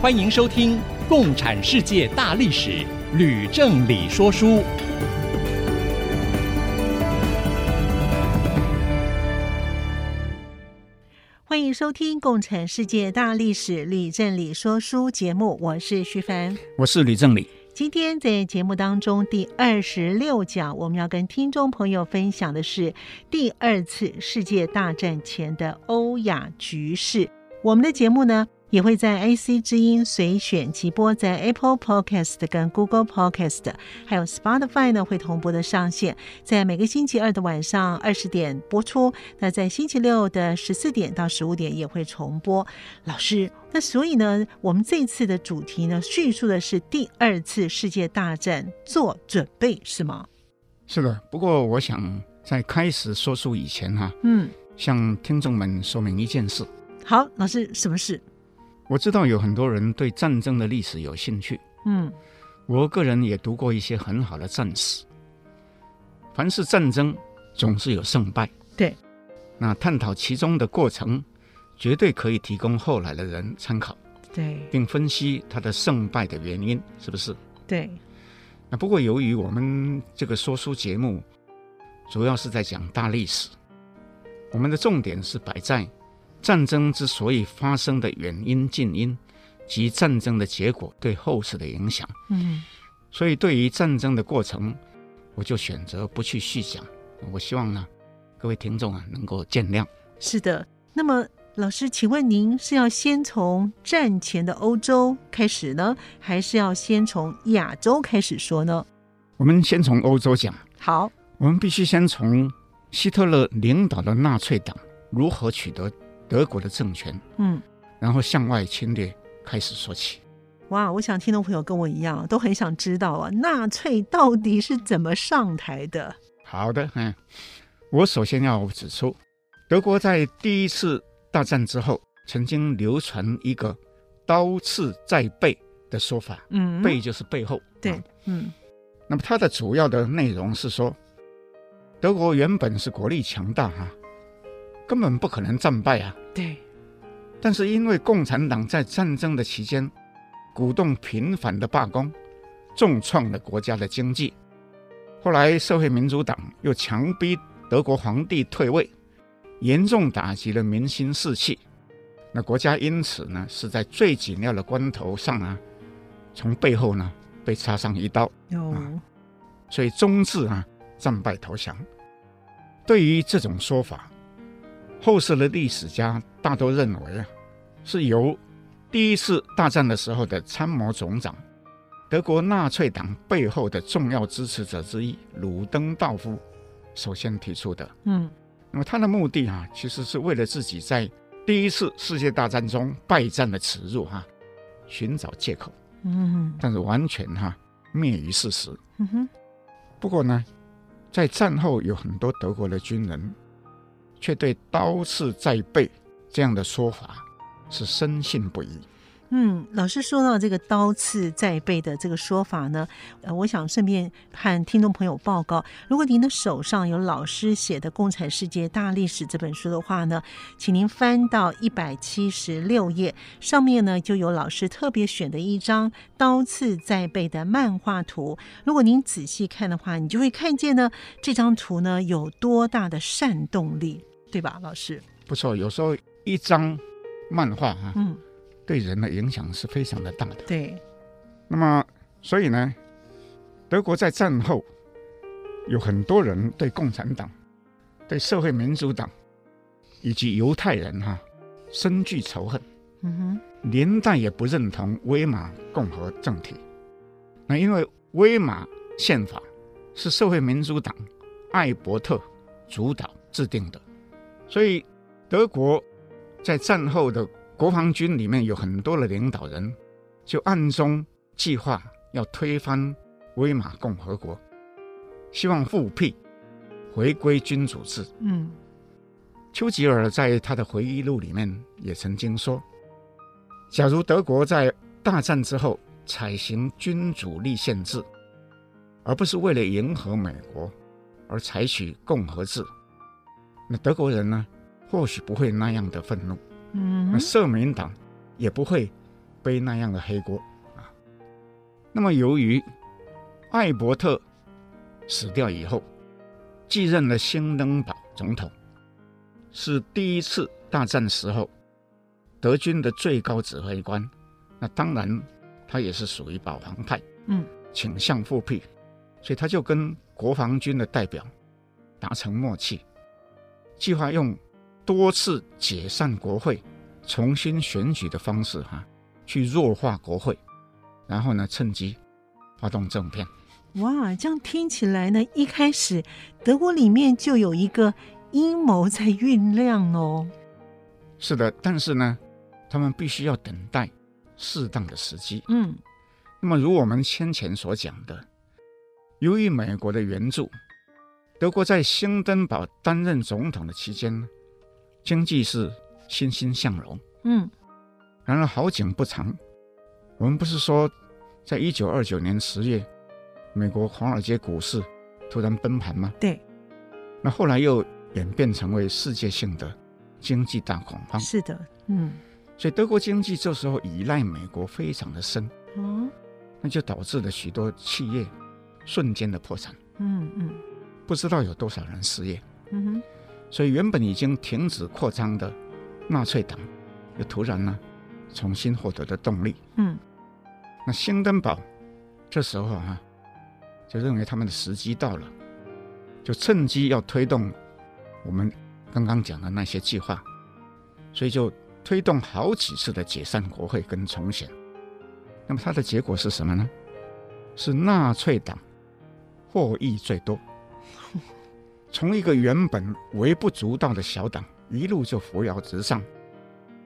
欢迎收听《共产世界大历史》，吕正理说书。欢迎收听《共产世界大历史》，吕正理说书节目，我是徐凡，我是吕正理。今天在节目当中第二十六讲，我们要跟听众朋友分享的是第二次世界大战前的欧亚局势。我们的节目呢，也会在 AC 之音随选即播，在 Apple Podcast 跟 Google Podcast，还有 Spotify 呢会同步的上线，在每个星期二的晚上二十点播出。那在星期六的十四点到十五点也会重播。老师，那所以呢，我们这次的主题呢，叙述的是第二次世界大战做准备，是吗？是的。不过我想在开始说书以前哈、啊，嗯，向听众们说明一件事。好，老师，什么事？我知道有很多人对战争的历史有兴趣，嗯，我个人也读过一些很好的战史。凡是战争，总是有胜败，对。那探讨其中的过程，绝对可以提供后来的人参考，对，并分析它的胜败的原因，是不是？对。那不过由于我们这个说书节目，主要是在讲大历史，我们的重点是摆在。战争之所以发生的原因、近因及战争的结果对后世的影响，嗯，所以对于战争的过程，我就选择不去细讲。我希望呢，各位听众啊能够见谅。是的，那么老师，请问您是要先从战前的欧洲开始呢，还是要先从亚洲开始说呢？我们先从欧洲讲。好，我们必须先从希特勒领导的纳粹党如何取得。德国的政权，嗯，然后向外侵略开始说起。哇，我想听众朋友跟我一样，都很想知道啊，纳粹到底是怎么上台的？好的，嗯，我首先要指出，德国在第一次大战之后，曾经流传一个“刀刺在背”的说法，嗯，背就是背后，对，嗯，那么它的主要的内容是说，德国原本是国力强大，哈。根本不可能战败啊！对，但是因为共产党在战争的期间鼓动频繁的罢工，重创了国家的经济。后来社会民主党又强逼德国皇帝退位，严重打击了民心士气。那国家因此呢是在最紧要的关头上啊，从背后呢被插上一刀。哦、啊，所以终至啊战败投降。对于这种说法。后世的历史家大都认为啊，是由第一次大战的时候的参谋总长、德国纳粹党背后的重要支持者之一鲁登道夫首先提出的。嗯，那么他的目的啊，其实是为了自己在第一次世界大战中败战的耻辱哈、啊，寻找借口。嗯，但是完全哈、啊、灭于事实。嗯哼。不过呢，在战后有很多德国的军人。却对“刀刺在背”这样的说法是深信不疑。嗯，老师说到这个“刀刺在背”的这个说法呢，呃，我想顺便和听众朋友报告，如果您的手上有老师写的《共产世界大历史》这本书的话呢，请您翻到一百七十六页，上面呢就有老师特别选的一张“刀刺在背”的漫画图。如果您仔细看的话，你就会看见呢这张图呢有多大的煽动力。对吧，老师？不错，有时候一张漫画哈、啊，嗯，对人的影响是非常的大的。对。那么，所以呢，德国在战后有很多人对共产党、对社会民主党以及犹太人哈、啊，深具仇恨。嗯哼。连带也不认同威玛共和政体。那因为威玛宪法是社会民主党艾伯特主导制定的。所以，德国在战后的国防军里面有很多的领导人就暗中计划要推翻威玛共和国，希望复辟，回归君主制。嗯，丘吉尔在他的回忆录里面也曾经说，假如德国在大战之后采行君主立宪制，而不是为了迎合美国而采取共和制，那德国人呢，或许不会那样的愤怒，嗯，那社民党也不会背那样的黑锅。啊。那么，由于艾伯特死掉以后，继任了兴登堡总统，是第一次大战时候德军的最高指挥官，那当然他也是属于保皇派，嗯，倾向复辟，所以他就跟国防军的代表达成默契，计划用。多次解散国会、重新选举的方式，哈，去弱化国会，然后呢，趁机发动政变。哇，这样听起来呢，一开始德国里面就有一个阴谋在酝酿哦。是的，但是呢，他们必须要等待适当的时机。嗯，那么如我们先前所讲的，由于美国的援助，德国在兴登堡担任总统的期间呢。经济是欣欣向荣，嗯，然而好景不长，我们不是说，在一九二九年十月，美国华尔街股市突然崩盘吗？对，那后来又演变成为世界性的经济大恐慌。是的，嗯，所以德国经济这时候依赖美国非常的深，哦，那就导致了许多企业瞬间的破产，嗯嗯，不知道有多少人失业，嗯哼。所以原本已经停止扩张的纳粹党，又突然呢重新获得了动力。嗯，那兴登堡这时候啊，就认为他们的时机到了，就趁机要推动我们刚刚讲的那些计划，所以就推动好几次的解散国会跟重选。那么它的结果是什么呢？是纳粹党获益最多。从一个原本微不足道的小党，一路就扶摇直上，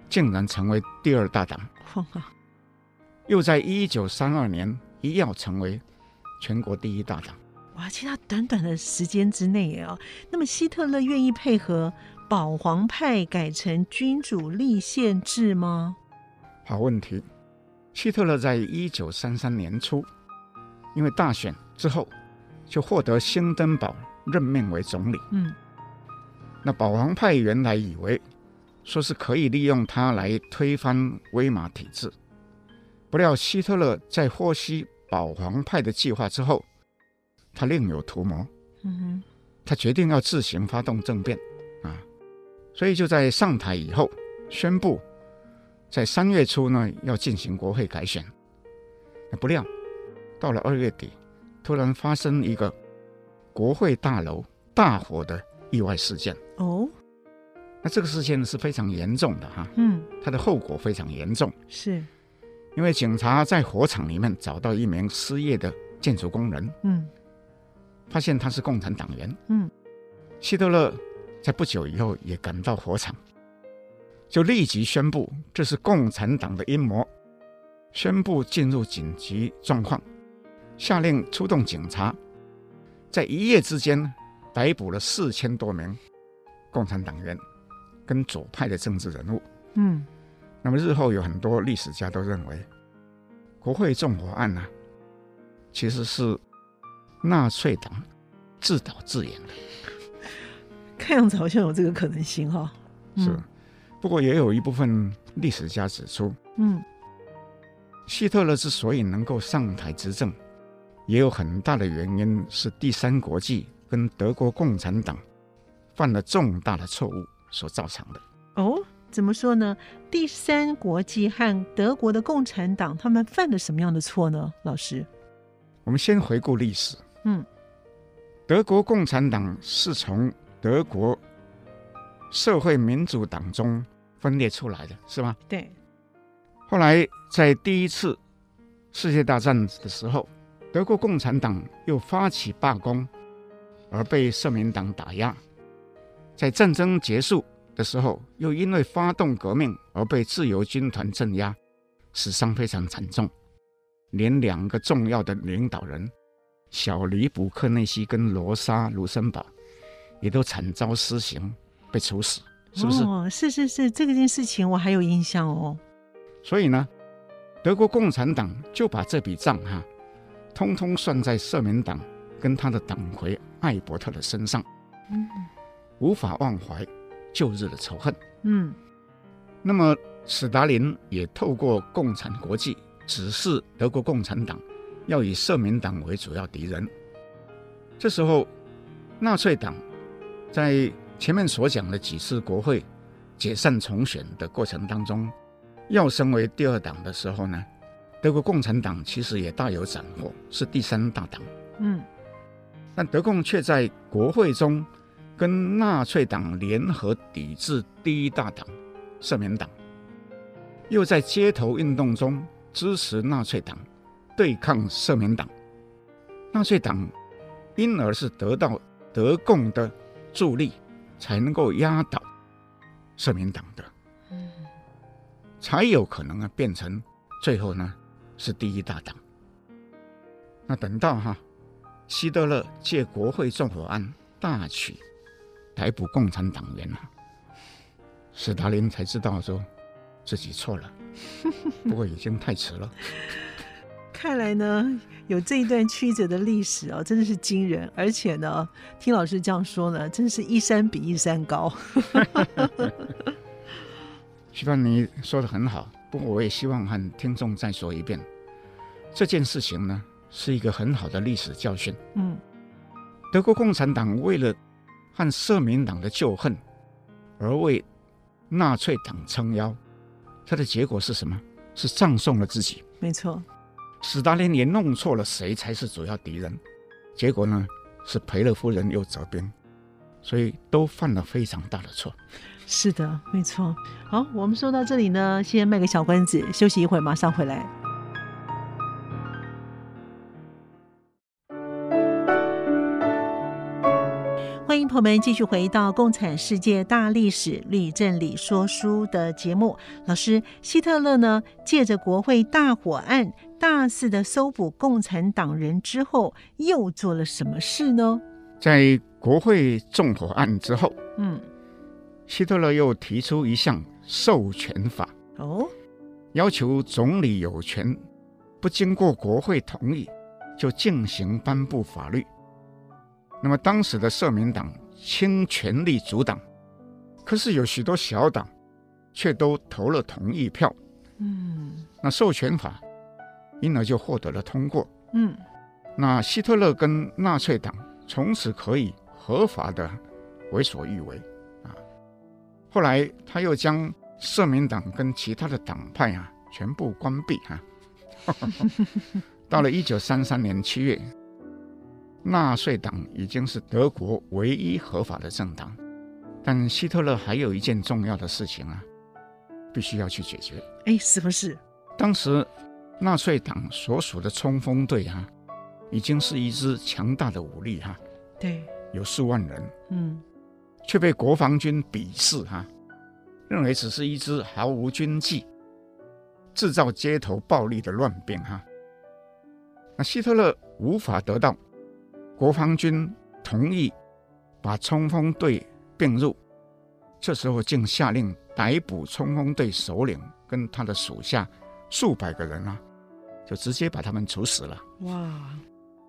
竟然成为第二大党。又在一九三二年一跃成为全国第一大党。哇！其实短短的时间之内啊，那么希特勒愿意配合保皇派改成君主立宪制吗？好问题。希特勒在一九三三年初，因为大选之后，就获得兴登堡。任命为总理。嗯，那保皇派原来以为说是可以利用他来推翻威玛体制，不料希特勒在获悉保皇派的计划之后，他另有图谋。嗯哼，他决定要自行发动政变啊，所以就在上台以后宣布，在三月初呢要进行国会改选。不料到了二月底，突然发生一个。国会大楼大火的意外事件。哦，那这个事件是非常严重的哈，嗯，它的后果非常严重，是。因为警察在火场里面找到一名失业的建筑工人，嗯，发现他是共产党员，嗯，希特勒在不久以后也赶到火场，就立即宣布这是共产党的阴谋，宣布进入紧急状况，下令出动警察。在一夜之间，逮捕了四千多名共产党员跟左派的政治人物。嗯，那么日后有很多历史家都认为，国会纵火案呢、啊，其实是纳粹党自导自演的。看样子好像有这个可能性哈、哦。是，不过也有一部分历史家指出，嗯，希特勒之所以能够上台执政。也有很大的原因是第三国际跟德国共产党犯了重大的错误所造成的。哦，怎么说呢？第三国际和德国的共产党他们犯了什么样的错呢？老师，我们先回顾历史。嗯，德国共产党是从德国社会民主党中分裂出来的，是吗？对。后来在第一次世界大战的时候。德国共产党又发起罢工，而被社民党打压。在战争结束的时候，又因为发动革命而被自由军团镇压，死伤非常惨重，连两个重要的领导人小李卜克内西跟罗莎卢森堡也都惨遭私刑，被处死，是不是？哦，是是是，这个件事情我还有印象哦。所以呢，德国共产党就把这笔账哈，通通算在社民党跟他的党魁艾伯特的身上，嗯，无法忘怀旧日的仇恨，嗯。那么，史达林也透过共产国际指示德国共产党要以社民党为主要敌人。这时候，纳粹党在前面所讲的几次国会解散重选的过程当中，要升为第二党的时候呢，德国共产党其实也大有斩获，是第三大党。嗯，但德共却在国会中跟纳粹党联合抵制第一大党。社民党又在街头运动中支持纳粹党对抗社民党，纳粹党因而是得到德共的助力，才能够压倒社民党的，才有可能啊变成最后呢是第一大党。那等到哈希特勒借国会纵火案大举逮捕共产党员了。史达林才知道说自己错了，不过已经太迟了。看来呢，有这一段曲折的历史哦，真的是惊人。而且呢，听老师这样说呢，真是一山比一山高。徐帆，你说的很好，不过我也希望和听众再说一遍，这件事情呢，是一个很好的历史教训。嗯，德国共产党为了和社民党的旧恨而为。纳粹党撑腰，它的结果是什么？是葬送了自己。没错，斯大林也弄错了谁才是主要敌人，结果呢是赔了夫人又折兵，所以都犯了非常大的错。是的，没错。好，我们说到这里呢，先卖个小关子，休息一会儿，马上回来。欢迎朋友们继续回到《共产世界大历史吕正理说书》的节目。老师，希特勒呢，借着国会大火案大肆的搜捕共产党人之后，又做了什么事呢？在国会纵火案之后，嗯，希特勒又提出一项授权法哦，要求总理有权不经过国会同意就进行颁布法律。那么当时的社民党倾全力阻挡，可是有许多小党却都投了同意票。嗯，那授权法因而就获得了通过。嗯，那希特勒跟纳粹党从此可以合法的为所欲为啊。后来他又将社民党跟其他的党派啊全部关闭啊。到了一九三三年七月。纳粹党已经是德国唯一合法的政党，但希特勒还有一件重要的事情啊，必须要去解决。哎，是不是？当时纳粹党所属的冲锋队啊，已经是一支强大的武力哈、啊，对，有数万人，嗯，却被国防军鄙视哈、啊，认为只是一支毫无军纪、制造街头暴力的乱兵哈、啊。那希特勒无法得到。国防军同意把冲锋队并入，这时候竟下令逮捕冲锋队首领跟他的属下数百个人啊，就直接把他们处死了。哇！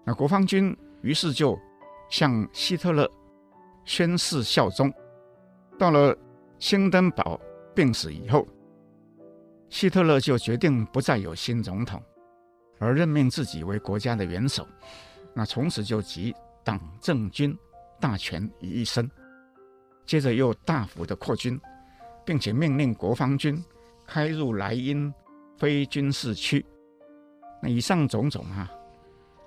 那国防军于是就向希特勒宣誓效忠。到了兴登堡病死以后，希特勒就决定不再有新总统，而任命自己为国家的元首。那从此就集党政军大权于一身，接着又大幅的扩军，并且命令国防军开入莱茵非军事区。那以上种种、啊，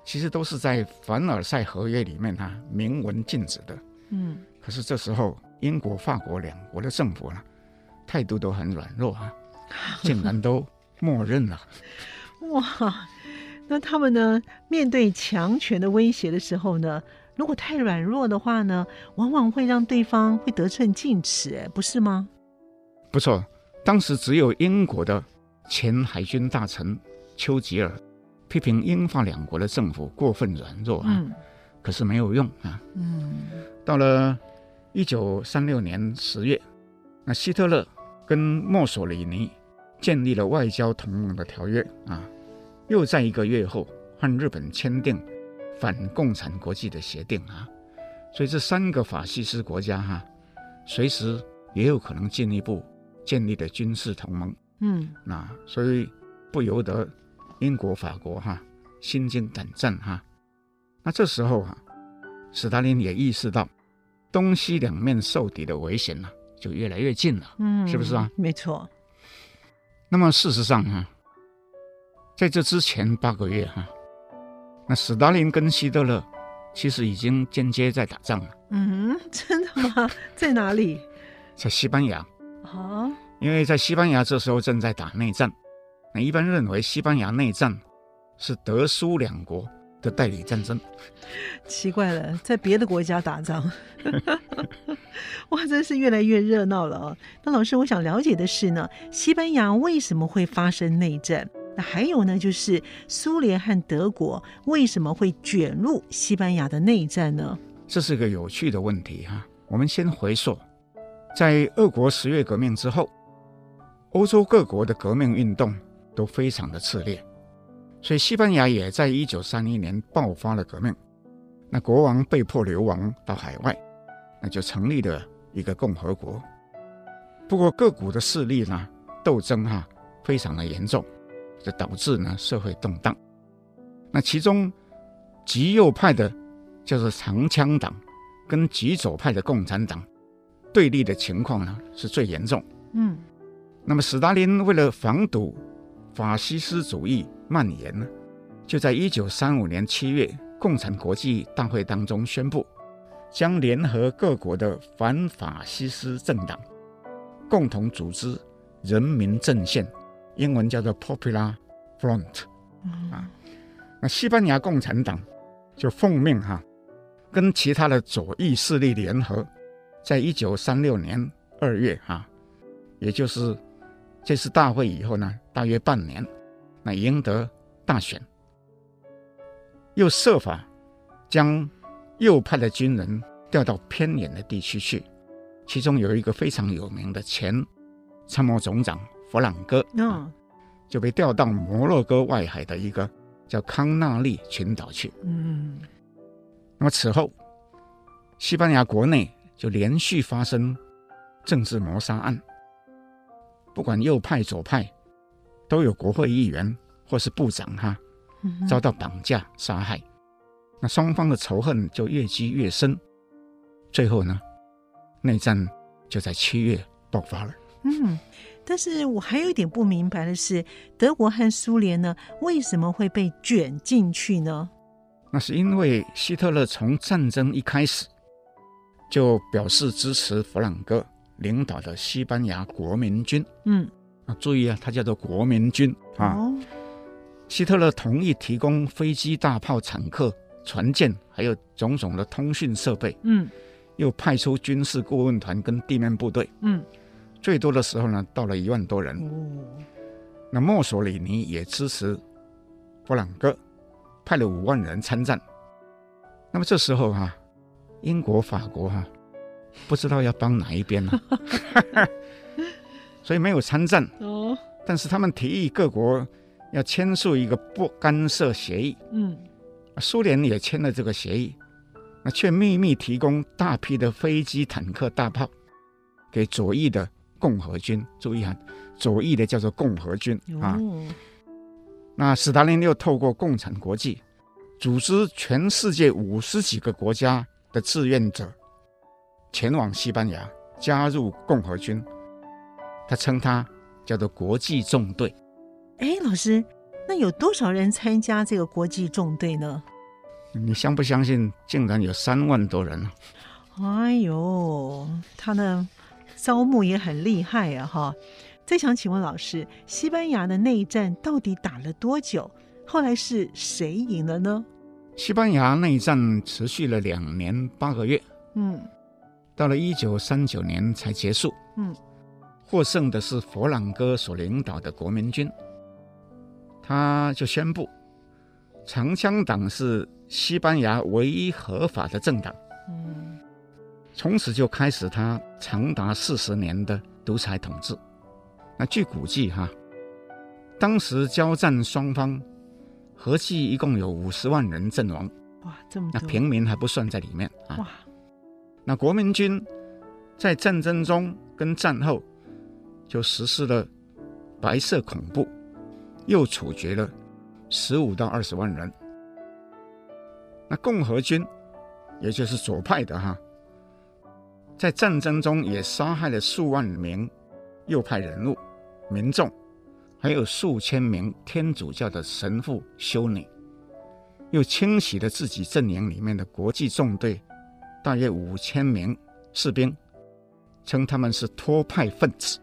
其实都是在凡尔赛合约里面、啊、明文禁止的。嗯，可是这时候英国、法国两国的政府呢，态度都很软弱啊，竟然都默认了。哇！那他们呢？面对强权的威胁的时候呢，如果太软弱的话呢，往往会让对方会得寸进尺，哎，不是吗？不错，当时只有英国的前海军大臣丘吉尔批评英法两国的政府过分软弱啊，嗯、可是没有用啊。嗯，到了一九三六年十月，那希特勒跟墨索里尼建立了外交同盟的条约啊，又在一个月后和日本签订反共产国际的协定啊，所以这三个法西斯国家哈、啊，随时也有可能进一步建立的军事同盟。嗯，那所以不由得英国、法国哈、啊、心惊胆战哈、啊。那这时候哈、啊，斯大林也意识到东西两面受敌的危险呢、啊，就越来越近了。嗯，是不是啊？没错。那么事实上哈、啊，在这之前八个月哈、啊。那斯大林跟希特勒其实已经间接在打仗了。嗯，真的吗？在哪里？在西班牙。啊，因为在西班牙这时候正在打内战。那一般认为西班牙内战是德苏两国的代理战争。奇怪了，在别的国家打仗，哇，真是越来越热闹了啊！那老师，我想了解的是呢，西班牙为什么会发生内战？那还有呢，就是苏联和德国为什么会卷入西班牙的内战呢？这是个有趣的问题哈。我们先回溯，在俄国十月革命之后，欧洲各国的革命运动都非常的炽烈，所以西班牙也在一九三一年爆发了革命。那国王被迫流亡到海外，那就成立了一个共和国。不过各股的势力呢，斗争哈非常的严重。这导致呢社会动荡，那其中极右派的叫做长枪党，跟极左派的共产党对立的情况呢是最严重。嗯，那么斯大林为了防堵法西斯主义蔓延呢，就在一九三五年七月共产国际大会当中宣布，将联合各国的反法西斯政党，共同组织人民阵线。英文叫做 Popular Front，啊，那西班牙共产党就奉命哈、啊，跟其他的左翼势力联合，在一九三六年二月哈、啊，也就是这次大会以后呢，大约半年，那赢得大选，又设法将右派的军人调到偏远的地区去，其中有一个非常有名的前参谋总长。弗朗哥啊，就被调到摩洛哥外海的一个叫康纳利群岛去。嗯，那么此后，西班牙国内就连续发生政治谋杀案，不管右派左派，都有国会议员或是部长哈遭到绑架杀害。那双方的仇恨就越积越深，最后呢，内战就在七月爆发了。嗯。但是我还有一点不明白的是，德国和苏联呢，为什么会被卷进去呢？那是因为希特勒从战争一开始就表示支持弗朗哥领导的西班牙国民军。嗯，啊，注意啊，它叫做国民军啊。哦。希特勒同意提供飞机、大炮、坦克、船舰，还有种种的通讯设备。嗯，又派出军事顾问团跟地面部队。嗯。最多的时候呢，到了一万多人。哦，那墨索里尼也支持弗朗哥，派了五万人参战。那么这时候哈、啊，英国、法国哈、啊，不知道要帮哪一边呢、啊，所以没有参战。哦，但是他们提议各国要签署一个不干涉协议。嗯，苏联也签了这个协议，那却秘密提供大批的飞机、坦克、大炮给左翼的。共和军，注意哈，左翼的叫做共和军啊。哦、那斯大林又透过共产国际，组织全世界五十几个国家的志愿者前往西班牙加入共和军。他称他叫做国际纵队。哎，老师，那有多少人参加这个国际纵队呢？你相不相信？竟然有三万多人呢！哎呦，他的？招募也很厉害啊，哈！再想请问老师，西班牙的内战到底打了多久？后来是谁赢了呢？西班牙内战持续了两年八个月，嗯，到了一九三九年才结束，嗯，获胜的是佛朗哥所领导的国民军，他就宣布长枪党是西班牙唯一合法的政党。嗯，从此就开始他长达四十年的独裁统治。那据估计哈，当时交战双方合计一共有五十万人阵亡。哇，这么多！那平民还不算在里面啊。哇，那国民军在战争中跟战后就实施了白色恐怖，又处决了十五到二十万人。那共和军，也就是左派的哈，在战争中也杀害了数万名右派人物、民众，还有数千名天主教的神父、修女。又清洗了自己阵营里面的国际纵队，大约五千名士兵，称他们是托派分子。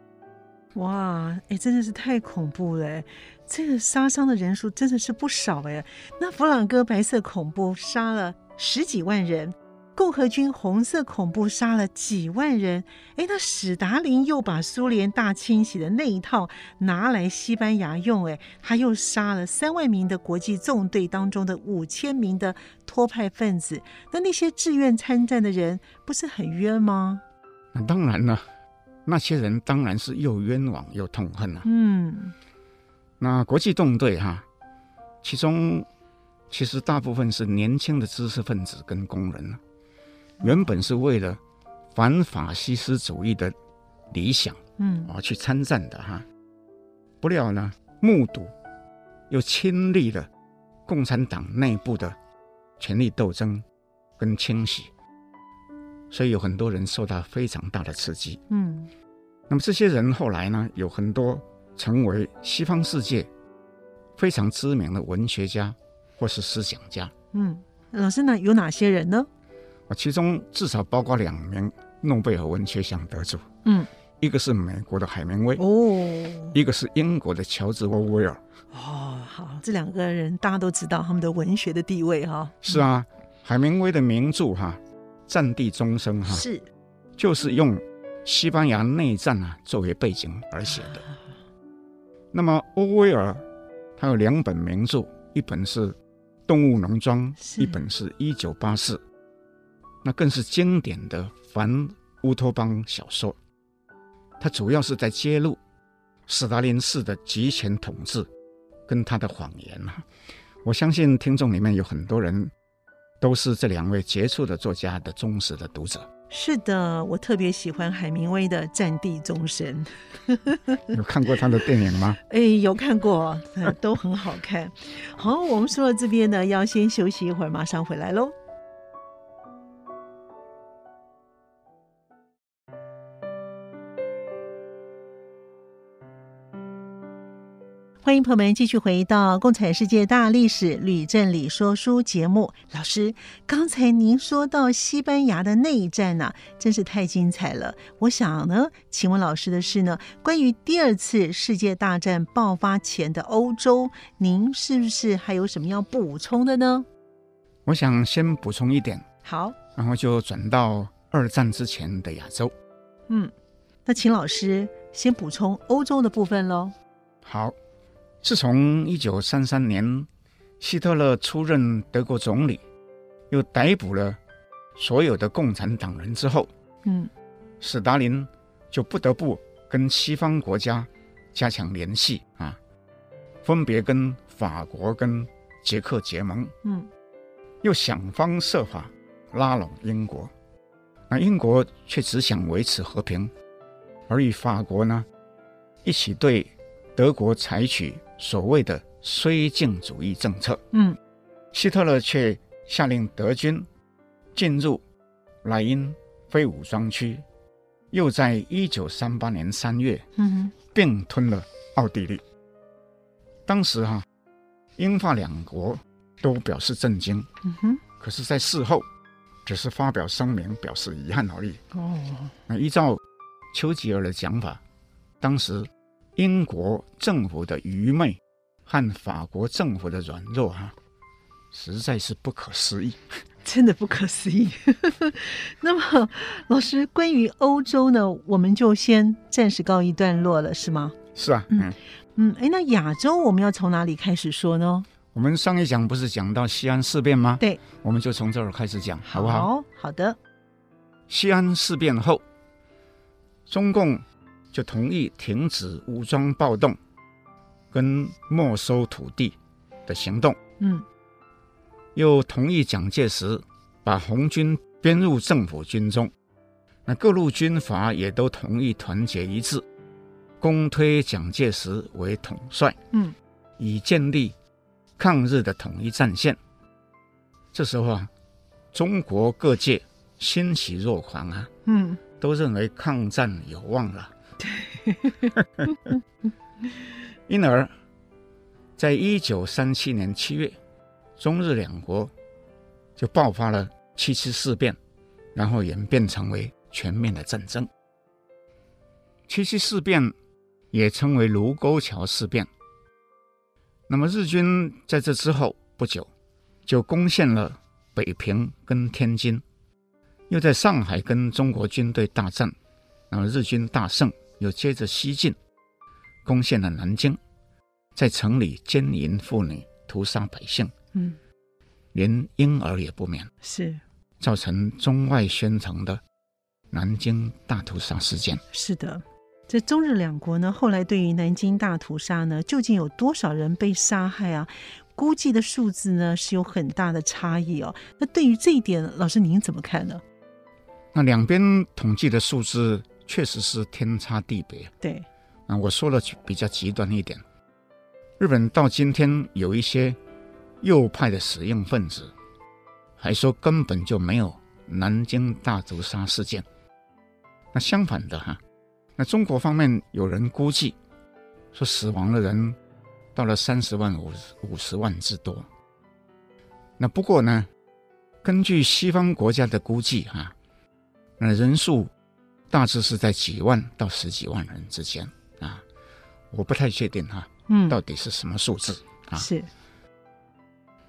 哇，哎，真的是太恐怖了！这个杀伤的人数真的是不少哎。那佛朗哥白色恐怖杀了十几万人。共和军红色恐怖杀了几万人，哎，那史达林又把苏联大清洗的那一套拿来西班牙用，哎，他又杀了三万名的国际纵队当中的五千名的托派分子，那那些志愿参战的人不是很冤吗？那当然了，那些人当然是又冤枉又痛恨了。嗯，那国际纵队哈，其中其实大部分是年轻的知识分子跟工人。原本是为了反法西斯主义的理想，嗯，而去参战的哈，不料呢，目睹又亲历了共产党内部的权力斗争跟清洗，所以有很多人受到非常大的刺激，嗯，那么这些人后来呢，有很多成为西方世界非常知名的文学家或是思想家，嗯，老师呢，有哪些人呢？啊，其中至少包括两名诺贝尔文学奖得主，嗯，一个是美国的海明威，哦，一个是英国的乔治·沃威尔，哦，好，这两个人大家都知道他们的文学的地位哈。是啊，海明威的名著哈《战地钟声》哈是，就是用西班牙内战啊作为背景而写的。那么欧威尔他有两本名著，一本是《动物农庄》，一本是一九八四。那更是经典的反乌托邦小说，它主要是在揭露斯大林式的极权统治跟他的谎言啊！我相信听众里面有很多人都是这两位杰出的作家的忠实的读者。是的，我特别喜欢海明威的《战地钟声》。有看过他的电影吗？哎，有看过，都很好看。好，我们说到这边呢，要先休息一会儿，马上回来喽。欢迎朋友们继续回到《共产世界大历史吕振理说书》节目。老师，刚才您说到西班牙的内战呢、啊，真是太精彩了。我想呢，请问老师的是呢，关于第二次世界大战爆发前的欧洲，您是不是还有什么要补充的呢？我想先补充一点，好，然后就转到二战之前的亚洲。嗯，那请老师先补充欧洲的部分喽。好。自从一九三三年希特勒出任德国总理，又逮捕了所有的共产党人之后，嗯，史达林就不得不跟西方国家加强联系啊，分别跟法国跟捷克结盟，嗯，又想方设法拉拢英国，那英国却只想维持和平，而与法国呢一起对德国采取。所谓的绥靖主义政策，嗯，希特勒却下令德军进入莱茵非武装区，又在一九三八年三月，嗯，并吞了奥地利。当时哈、啊，英法两国都表示震惊，嗯哼，可是，在事后只是发表声明表示遗憾而已。哦，那依照丘吉尔的讲法，当时。英国政府的愚昧和法国政府的软弱，哈，实在是不可思议。真的不可思议。那么，老师，关于欧洲呢，我们就先暂时告一段落了，是吗？是啊，嗯嗯，哎，那亚洲我们要从哪里开始说呢？我们上一讲不是讲到西安事变吗？对，我们就从这儿开始讲，好不好？好，好的。西安事变后，中共就同意停止武装暴动跟没收土地的行动。嗯。又同意蒋介石把红军编入政府军中，那各路军阀也都同意团结一致，公推蒋介石为统帅，嗯，以建立抗日的统一战线。这时候啊，中国各界欣喜若狂啊，嗯，都认为抗战有望了。因而，在一九三七年七月。中日两国就爆发了七七事变，然后演变成为全面的战争。七七事变也称为卢沟桥事变。那么日军在这之后不久就攻陷了北平跟天津，又在上海跟中国军队大战，那么日军大胜，又接着西进，攻陷了南京，在城里奸淫妇女，屠杀百姓。嗯，连婴儿也不免，是造成中外宣称的南京大屠杀事件。是的，这中日两国呢，后来对于南京大屠杀呢，究竟有多少人被杀害啊？估计的数字呢，是有很大的差异哦。那对于这一点，老师您怎么看呢？那两边统计的数字确实是天差地别。对，啊，我说了比较极端一点，日本到今天有一些。右派的死硬分子还说根本就没有南京大屠杀事件。那相反的哈，那中国方面有人估计说死亡的人到了三十万五五十万之多。那不过呢，根据西方国家的估计哈，那人数大致是在几万到十几万人之间啊，我不太确定哈，嗯，到底是什么数字啊？是。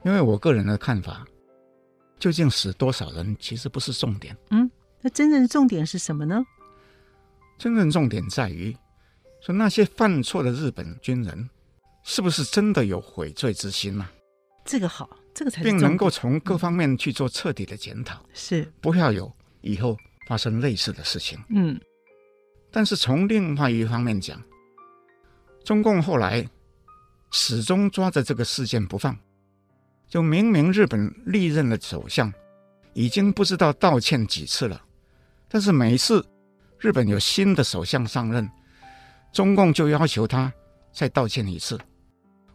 因为我个人的看法，究竟死多少人其实不是重点。嗯，那真正的重点是什么呢？真正重点在于，说那些犯错的日本军人，是不是真的有悔罪之心呢？这个好，这个才是并能够从各方面去做彻底的检讨，是不要有以后发生类似的事情。嗯，但是从另外一方面讲，中共后来始终抓着这个事件不放。就明明日本历任的首相已经不知道道歉几次了，但是每次日本有新的首相上任，中共就要求他再道歉一次。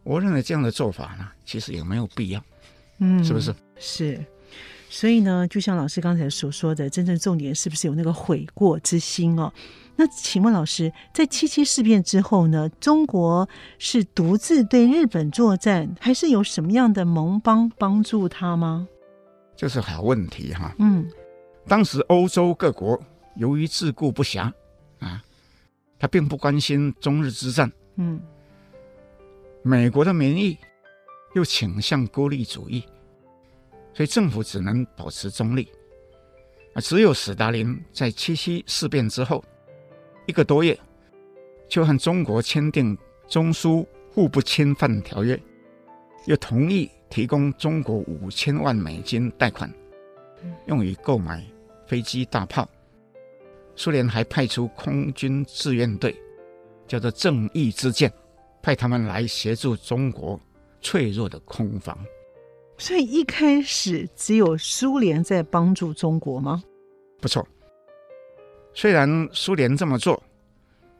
我认为这样的做法呢，其实也没有必要，嗯，是不是？是。所以呢，就像老师刚才所说的，真正重点是不是有那个悔过之心哦？那请问老师，在七七事变之后呢，中国是独自对日本作战，还是有什么样的盟邦帮助他吗？这是好问题哈。嗯，当时欧洲各国由于自顾不暇啊，他并不关心中日之战。嗯，美国的民意又倾向孤立主义，所以政府只能保持中立。啊，只有史达林在七七事变之后。一个多月，就和中国签订中苏互不侵犯条约，又同意提供中国五千万美金贷款，用于购买飞机大炮。苏联还派出空军志愿队，叫做“正义之舰”，派他们来协助中国脆弱的空防。所以一开始只有苏联在帮助中国吗？不错。虽然苏联这么做，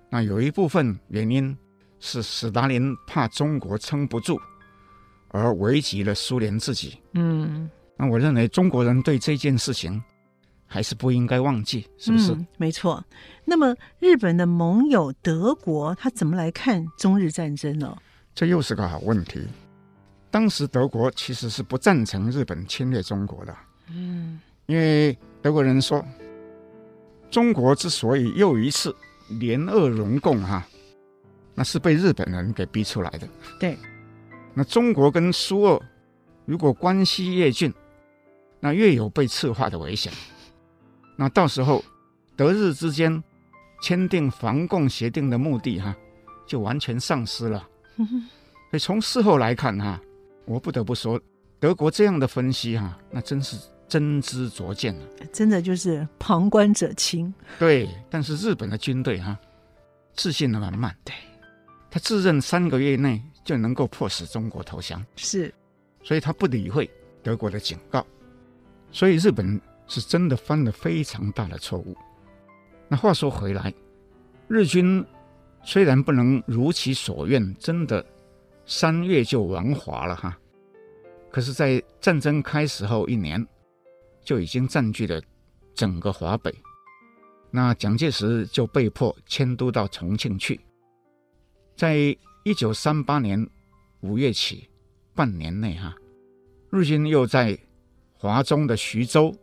那有一部分原因是斯大林怕中国撑不住，而危及了苏联自己。嗯，那我认为中国人对这件事情还是不应该忘记，是不是？嗯，没错。那么日本的盟友德国，他怎么来看中日战争呢？这又是个好问题。当时德国其实是不赞成日本侵略中国的。嗯，因为德国人说。中国之所以又一次联俄容共，哈，那是被日本人给逼出来的。对，那中国跟苏俄如果关系越近，那越有被赤化的危险。那到时候德日之间签订防共协定的目的哈，就完全丧失了。所以从事后来看哈，我不得不说，德国这样的分析哈，那真是真知灼见了。真的就是旁观者清。对，但是日本的军队哈，自信的满满。对，他自认三个月内就能够迫使中国投降。是，所以他不理会德国的警告。所以日本是真的犯了非常大的错误。那话说回来，日军。虽然不能如其所愿，真的三月就亡华了哈，可是，在战争开始后一年，就已经占据了整个华北。那蒋介石就被迫迁都到重庆去。在一九三八年五月起，半年内哈，日军又在华中的徐州、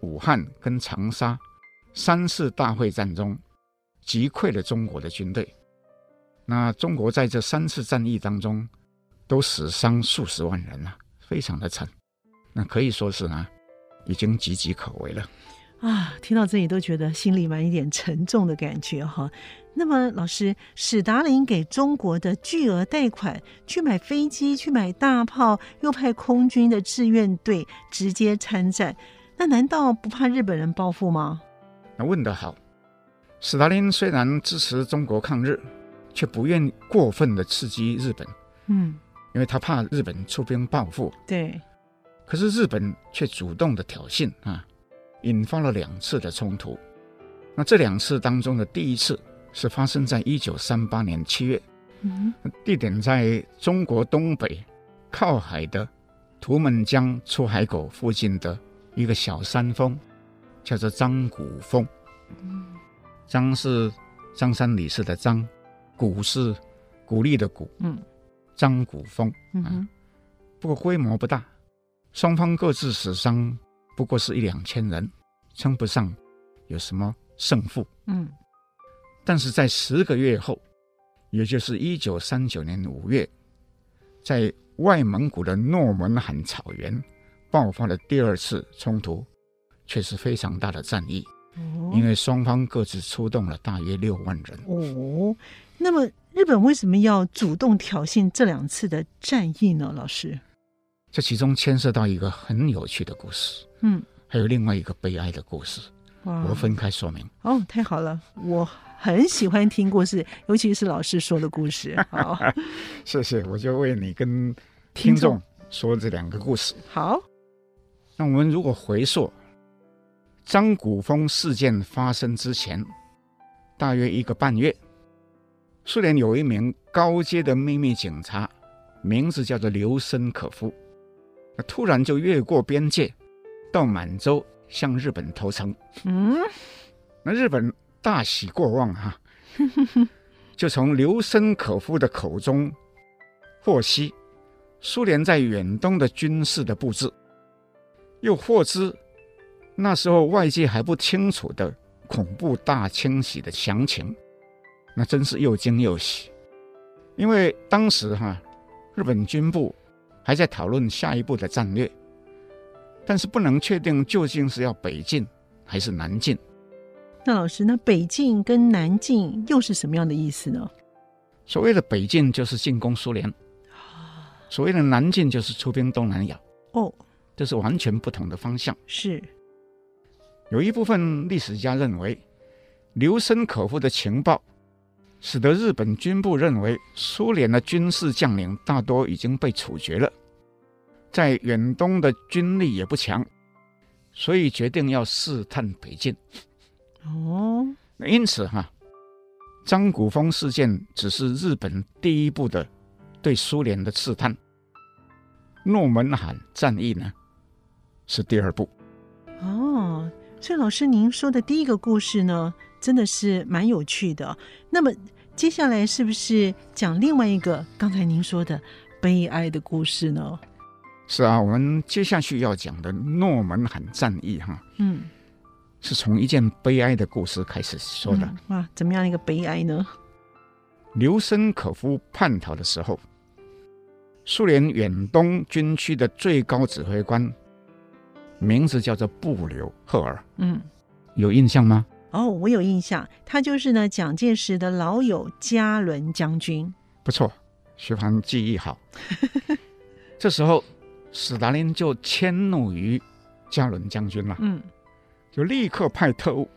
武汉跟长沙三次大会战中。击溃了中国的军队，那中国在这三次战役当中都死伤数十万人了，非常的惨，那可以说是呢，已经岌岌可危了。啊，听到这里都觉得心里蛮一点沉重的感觉哈。那么，老师，史达林给中国的巨额贷款去买飞机、去买大炮，又派空军的志愿队直接参战，那难道不怕日本人报复吗？那问得好。史达林虽然支持中国抗日，却不愿过分的刺激日本，嗯，因为他怕日本出兵报复。对，可是日本却主动的挑衅啊，引发了两次的冲突。那这两次当中的第一次是发生在一九三八年七月，嗯，地点在中国东北靠海的图们江出海口附近的一个小山峰，叫做张鼓峰。嗯。张是张三李四的张，鼓是鼓励的鼓，嗯，张古峰，嗯哼，不过规模不大，双方各自死伤不过是一两千人，称不上有什么胜负，嗯，但是在十个月后，也就是一九三九年五月，在外蒙古的诺门罕草原爆发了第二次冲突，却是非常大的战役。因为双方各自出动了大约六万人。哦，那么日本为什么要主动挑衅这两次的战役呢？老师，这其中牵涉到一个很有趣的故事，嗯，还有另外一个悲哀的故事。我分开说明。哦，太好了，我很喜欢听故事，尤其是老师说的故事。好，谢谢，我就为你跟听众说这两个故事。好，那我们如果回溯。张古峰事件发生之前，大约一个半月，苏联有一名高阶的秘密警察，名字叫做刘申可夫，突然就越过边界，到满洲向日本投诚。嗯，那日本大喜过望哈、啊，就从刘申可夫的口中获悉苏联在远东的军事的布置，又获知。那时候外界还不清楚的恐怖大清洗的详情，那真是又惊又喜。因为当时哈，日本军部还在讨论下一步的战略，但是不能确定究竟是要北进还是南进。那老师，那北进跟南进又是什么样的意思呢？所谓的北进就是进攻苏联，所谓的南进就是出兵东南亚。哦，这是完全不同的方向。是。有一部分历史家认为，刘申可夫的情报使得日本军部认为苏联的军事将领大多已经被处决了，在远东的军力也不强，所以决定要试探北进。哦，因此哈，张鼓峰事件只是日本第一步的对苏联的试探，诺门罕战役呢是第二步。哦。所以，老师，您说的第一个故事呢，真的是蛮有趣的。那么，接下来是不是讲另外一个刚才您说的悲哀的故事呢？是啊，我们接下去要讲的诺门罕战役，哈，嗯，是从一件悲哀的故事开始说的。嗯、哇，怎么样一个悲哀呢？刘申可夫叛逃的时候，苏联远东军区的最高指挥官。名字叫做布留赫尔。嗯，有印象吗？哦，我有印象，他就是呢蒋介石的老友加伦将军。不错，徐帆记忆好。这时候，史达林就迁怒于加伦将军了。嗯，就立刻派特务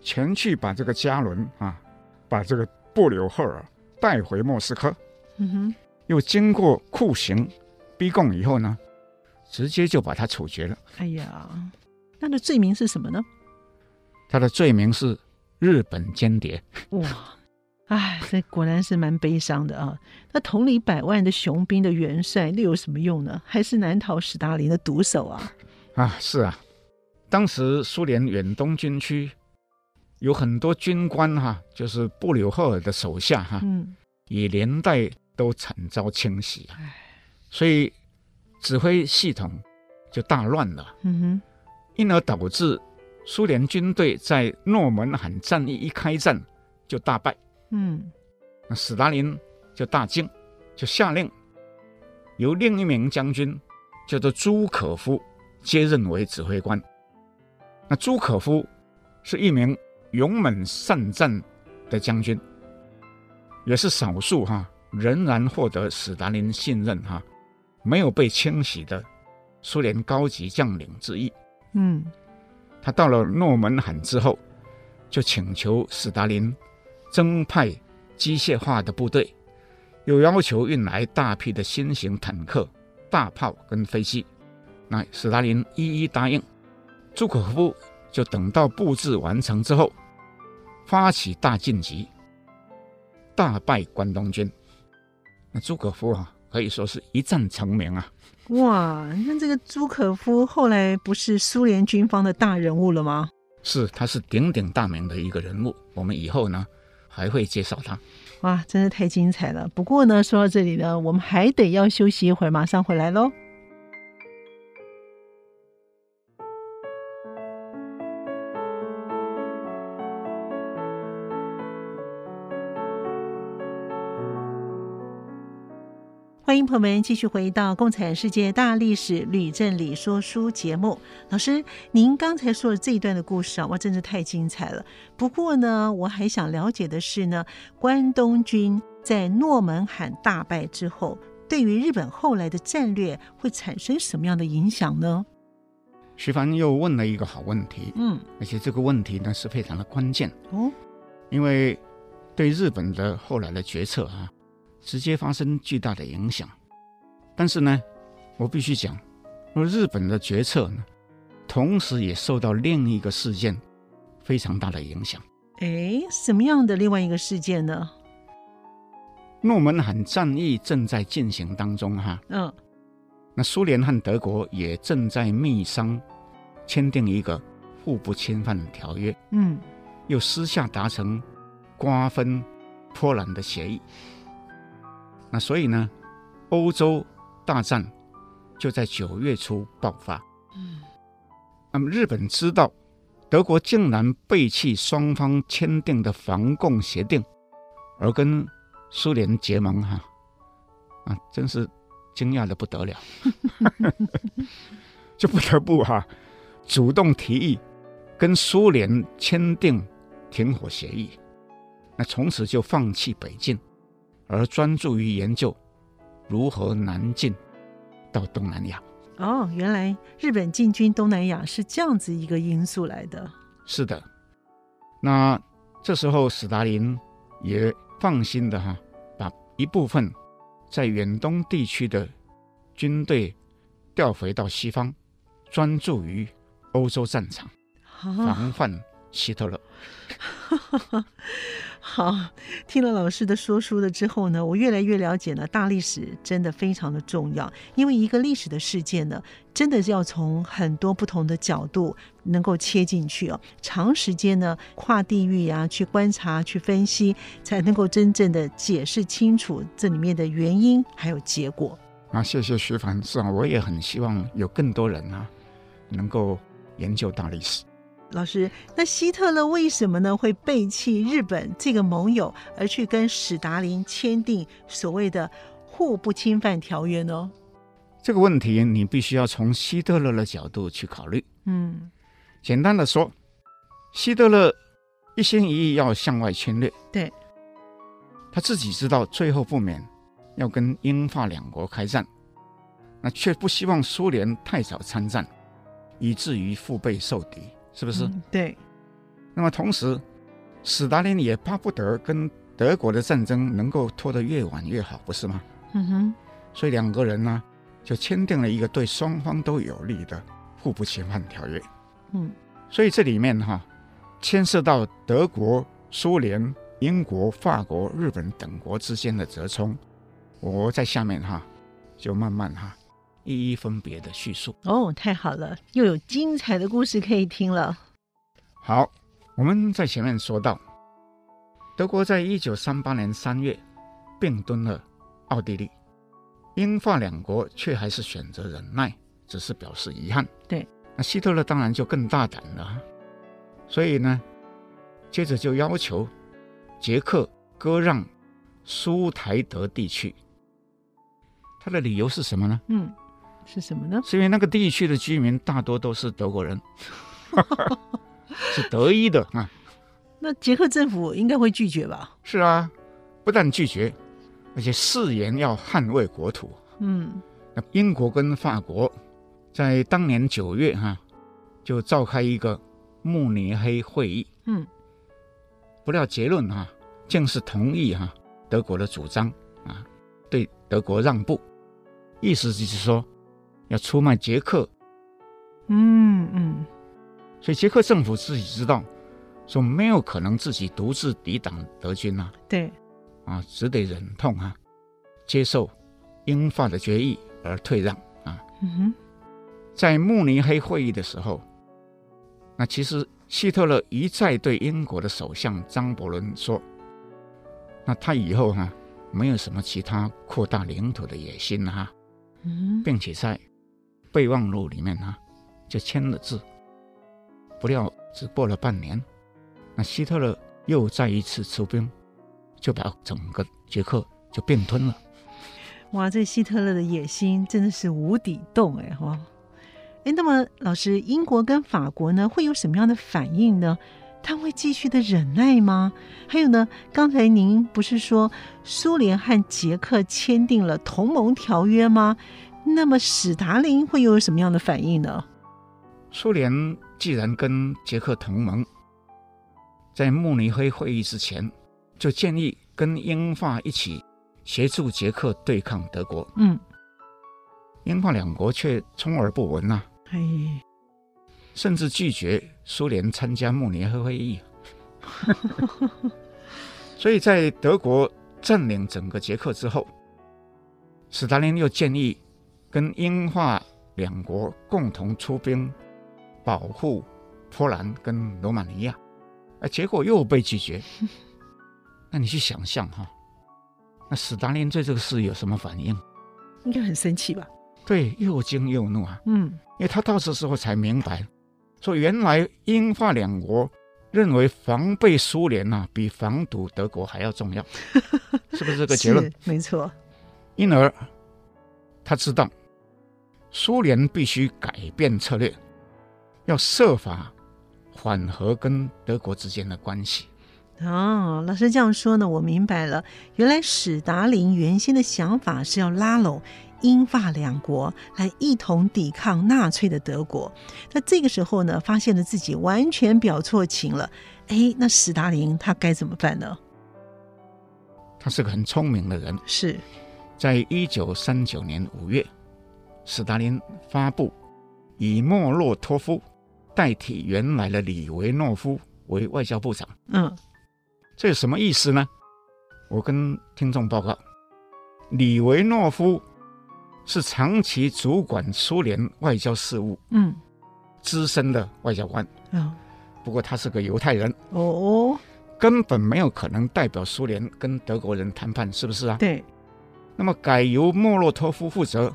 前去把这个加伦啊，把这个布留赫尔带回莫斯科。嗯哼，又经过酷刑逼供以后呢，直接就把他处决了。哎呀，他的罪名是什么呢？他的罪名是日本间谍。哇，哎，这果然是蛮悲伤的啊！那统领百万的雄兵的元帅，那有什么用呢？还是难逃史达林的毒手啊！啊，是啊，当时苏联远东军区有很多军官哈、啊，就是布留赫尔的手下哈、啊，嗯，也连带都惨遭清洗啊，所以指挥系统就大乱了。嗯哼，因而导致。苏联军队在诺门罕战役一开战就大败，嗯，那斯大林就大惊，就下令由另一名将军叫做朱可夫接任为指挥官。那朱可夫是一名勇猛善战的将军，也是少数哈仍然获得斯大林信任哈没有被清洗的苏联高级将领之一。嗯。他到了诺门罕之后，就请求史达林增派机械化的部队，又要求运来大批的新型坦克、大炮跟飞机。那史达林一一答应，朱可夫就等到布置完成之后，发起大进击，大败关东军。那朱可夫啊，可以说是一战成名啊。哇，那这个朱可夫后来不是苏联军方的大人物了吗？是，他是鼎鼎大名的一个人物。我们以后呢还会介绍他。哇，真的太精彩了。不过呢，说到这里呢，我们还得要休息一会儿，马上回来喽。欢迎朋友们继续回到《共产世界大历史吕振理说书》节目。老师，您刚才说的这一段的故事啊，哇，真是太精彩了。不过呢，我还想了解的是呢，关东军在诺门罕大败之后，对于日本后来的战略会产生什么样的影响呢？徐帆又问了一个好问题，嗯，而且这个问题呢是非常的关键哦，因为对日本的后来的决策啊。直接发生巨大的影响，但是呢，我必须讲，而日本的决策呢，同时也受到另一个事件非常大的影响。哎，什么样的另外一个事件呢？诺门罕战役正在进行当中，哈，嗯，那苏联和德国也正在密商签订一个互不侵犯条约，嗯，又私下达成瓜分波兰的协议。那所以呢，欧洲大战就在九月初爆发。嗯，那么日本知道德国竟然背弃双方签订的防共协定，而跟苏联结盟，哈，啊，真是惊讶的不得了，就不得不哈主动提议跟苏联签订停火协议。那从此就放弃北进。而专注于研究如何南进到东南亚。哦，原来日本进军东南亚是这样子一个因素来的。是的，那这时候史达林也放心的哈，把一部分在远东地区的军队调回到西方，专注于欧洲战场，防范希特勒。哈 哈好，听了老师的说书了之后呢，我越来越了解了大历史真的非常的重要，因为一个历史的事件呢，真的是要从很多不同的角度能够切进去哦，长时间呢跨地域、啊、去观察、去分析，才能够真正的解释清楚这里面的原因还有结果。那，谢谢徐凡，是啊，我也很希望有更多人啊能够研究大历史。老师，那希特勒为什么呢？会背弃日本这个盟友，而去跟史达林签订所谓的互不侵犯条约呢？这个问题你必须要从希特勒的角度去考虑。嗯，简单的说，希特勒一心一意要向外侵略，对，他自己知道最后不免要跟英法两国开战，那却不希望苏联太早参战，以至于腹背受敌，是不是？嗯，对。那么同时，斯大林也巴不得跟德国的战争能够拖得越晚越好，不是吗？嗯哼。所以两个人呢，就签订了一个对双方都有利的互不侵犯条约。嗯，所以这里面哈，牵涉到德国、苏联、英国、法国、日本等国之间的折冲，我在下面哈，就慢慢哈，一一分别的叙述。哦，太好了，又有精彩的故事可以听了。好，我们在前面说到，德国在一九三八年三月并吞了奥地利。英法两国却还是选择忍耐，只是表示遗憾。对，那希特勒当然就更大胆了，所以呢，接着就要求捷克割让苏台德地区。他的理由是什么呢？嗯，是什么呢？是因为那个地区的居民大多都是德国人，是德裔的啊。那捷克政府应该会拒绝吧？是啊，不但拒绝。而且誓言要捍卫国土。嗯，那英国跟法国在当年九月哈、啊，就召开一个慕尼黑会议。嗯，不料结论哈、啊，竟是同意哈、啊、德国的主张啊，对德国让步，意思就是说要出卖捷克。嗯嗯，所以捷克政府自己知道，说没有可能自己独自抵挡德军呐、啊。对。啊，只得忍痛啊，接受英法的决议而退让啊。嗯哼，在慕尼黑会议的时候，那其实希特勒一再对英国的首相张伯伦说，那他以后哈、啊、没有什么其他扩大领土的野心哈、啊。嗯，并且在备忘录里面呢、就签了字。不料只过了半年，那希特勒又再一次出兵。就把整个捷克就并吞了。哇，这希特勒的野心真的是无底洞哎哈！哎，那么老师，英国跟法国呢会有什么样的反应呢？他会继续的忍耐吗？还有呢，刚才您不是说苏联和捷克签订了同盟条约吗？那么史达林会又有什么样的反应呢？苏联既然跟捷克同盟，在慕尼黑会议之前。就建议跟英法一起协助捷克对抗德国。嗯，英法两国却充耳不闻呐、啊，哎，甚至拒绝苏联参加慕尼黑会议。所以在德国占领整个捷克之后，史达林又建议跟英法两国共同出兵保护波兰跟罗马尼亚，哎结果又被拒绝。那你去想象哈，那斯大林对这个事有什么反应？应该很生气吧？对，又惊又怒啊。嗯，因为他到这时候才明白，说原来英法两国认为防备苏联呐、啊，比防堵德国还要重要，是不是这个结论？没错。因而他知道，苏联必须改变策略，要设法缓和跟德国之间的关系。哦，老师这样说呢，我明白了。原来史达林原先的想法是要拉拢英法两国来一同抵抗纳粹的德国。那这个时候呢，发现了自己完全表错情了。哎，那史达林他该怎么办呢？他是个很聪明的人。是，在一九三九年五月，史达林发布以莫洛托夫代替原来的李维诺夫为外交部长。嗯。这有什么意思呢？我跟听众报告，李维诺夫是长期主管苏联外交事务，嗯，资深的外交官。嗯，不过他是个犹太人，哦，根本没有可能代表苏联跟德国人谈判，是不是啊？对。那么改由莫洛托夫负责，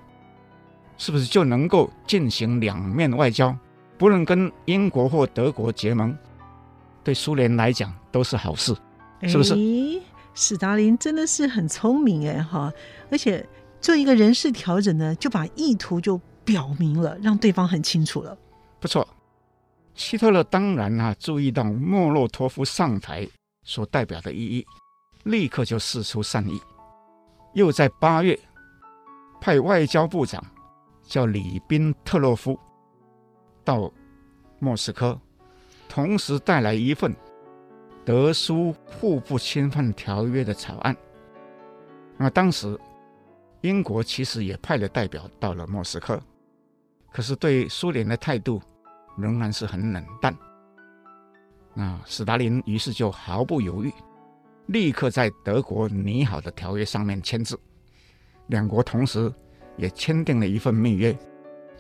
是不是就能够进行两面外交？不论跟英国或德国结盟，对苏联来讲都是好事。是不是？史达林真的是很聪明哎哈，而且做一个人事调整呢，就把意图就表明了，让对方很清楚了。不错，希特勒当然啊注意到莫洛托夫上台所代表的意义，立刻就释出善意，又在八月派外交部长叫里宾特洛夫到莫斯科，同时带来一份德苏互不侵犯条约的草案。那么当时英国其实也派了代表到了莫斯科，可是对苏联的态度仍然是很冷淡。那斯大林于是就毫不犹豫，立刻在德国拟好的条约上面签字，两国同时也签订了一份密约，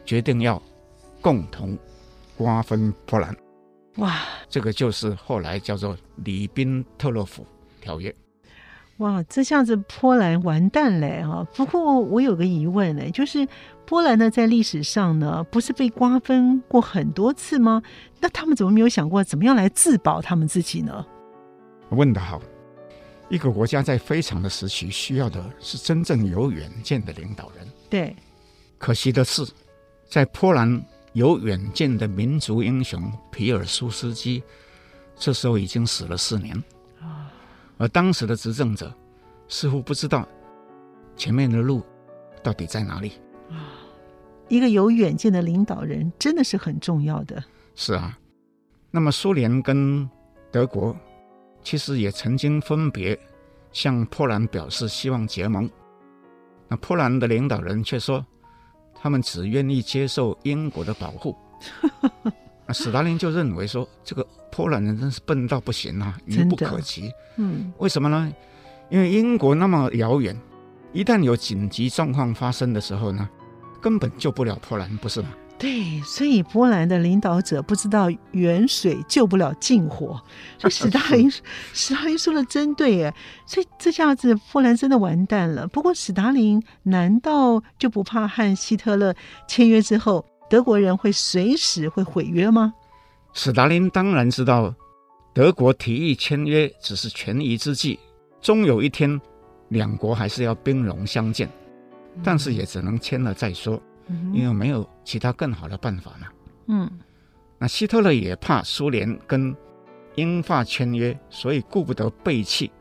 决定要共同瓜分波兰。哇，这个就是后来叫做里宾特洛甫条约。哇，这下子波兰完蛋嘞哈！不过我有个疑问呢，就是波兰呢在历史上呢不是被瓜分过很多次吗？那他们怎么没有想过怎么样来自保他们自己呢？问得好，一个国家在非常的时期需要的是真正有远见的领导人。对，可惜的是，在波兰有远见的民族英雄皮尔苏斯基，这时候已经死了四年啊。而当时的执政者似乎不知道前面的路到底在哪里啊！一个有远见的领导人真的是很重要的。是啊，那么苏联跟德国其实也曾经分别向波兰表示希望结盟，那波兰的领导人却说他们只愿意接受英国的保护。那斯大林就认为说，这个波兰人真是笨到不行啊，愚不可及。嗯，为什么呢？因为英国那么遥远，一旦有紧急状况发生的时候呢，根本救不了波兰，不是吗？对，所以波兰的领导者不知道远水救不了近火，所以史大 林，史大林说的真对耶。所以这下子波兰真的完蛋了。不过史大林难道就不怕和希特勒签约之后，德国人会随时会毁约吗？史达林当然知道，德国提议签约只是权宜之计，终有一天，两国还是要兵戎相见，但是也只能签了再说，因为没有其他更好的办法了。嗯，那希特勒也怕苏联跟英法签约，所以顾不得背弃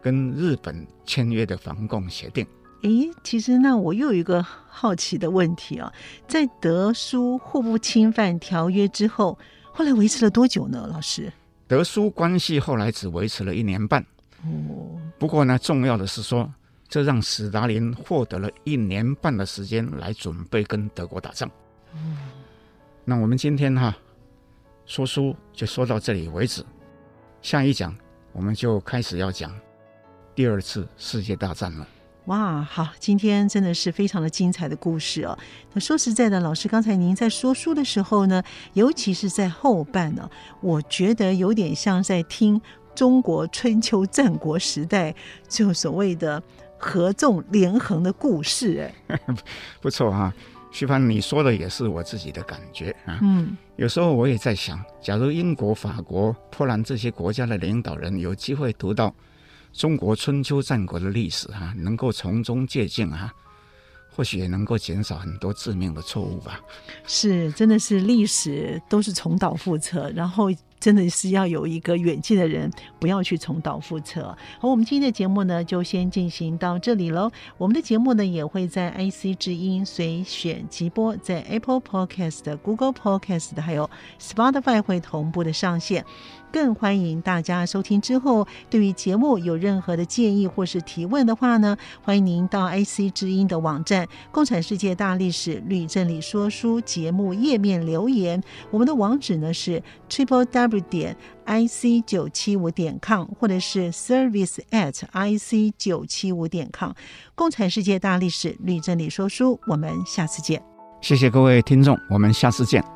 跟日本签约的防共协定。诶，其实那我又有一个好奇的问题啊，在德苏互不侵犯条约之后，后来维持了多久呢？老师，德苏关系后来只维持了一年半。哦，不过呢，重要的是说，这让史达林获得了一年半的时间来准备跟德国打仗。嗯，那我们今天哈说书就说到这里为止，下一讲我们就开始要讲第二次世界大战了。哇，好，今天真的是非常的精彩的故事哦。那说实在的，老师刚才您在说书的时候呢，尤其是在后半呢，我觉得有点像在听中国春秋战国时代就所谓的合纵连横的故事。哎，不错哈，徐帆，你说的也是我自己的感觉啊。嗯，有时候我也在想，假如英国、法国、波兰这些国家的领导人有机会读到。中国春秋战国的历史哈，能够从中借鉴哈，或许也能够减少很多致命的错误吧。是，真的是历史都是重蹈覆辙，然后。真的是要有一个远见的人，不要去重蹈覆辙。好，我们今天的节目呢，就先进行到这里喽。我们的节目呢，也会在 IC 之音随选即播，在 Apple Podcast、Google Podcast 还有 Spotify 会同步的上线。更欢迎大家收听之后，对于节目有任何的建议或是提问的话呢，欢迎您到 IC 之音的网站《共产世界大历史吕正理说书》节目页面留言。我们的网址呢是 Triple W。点 i c 九七五点 com，或者是 service at i c 九七五点 com。共产世界大历史吕正理说书，我们下次见。谢谢各位听众，我们下次见。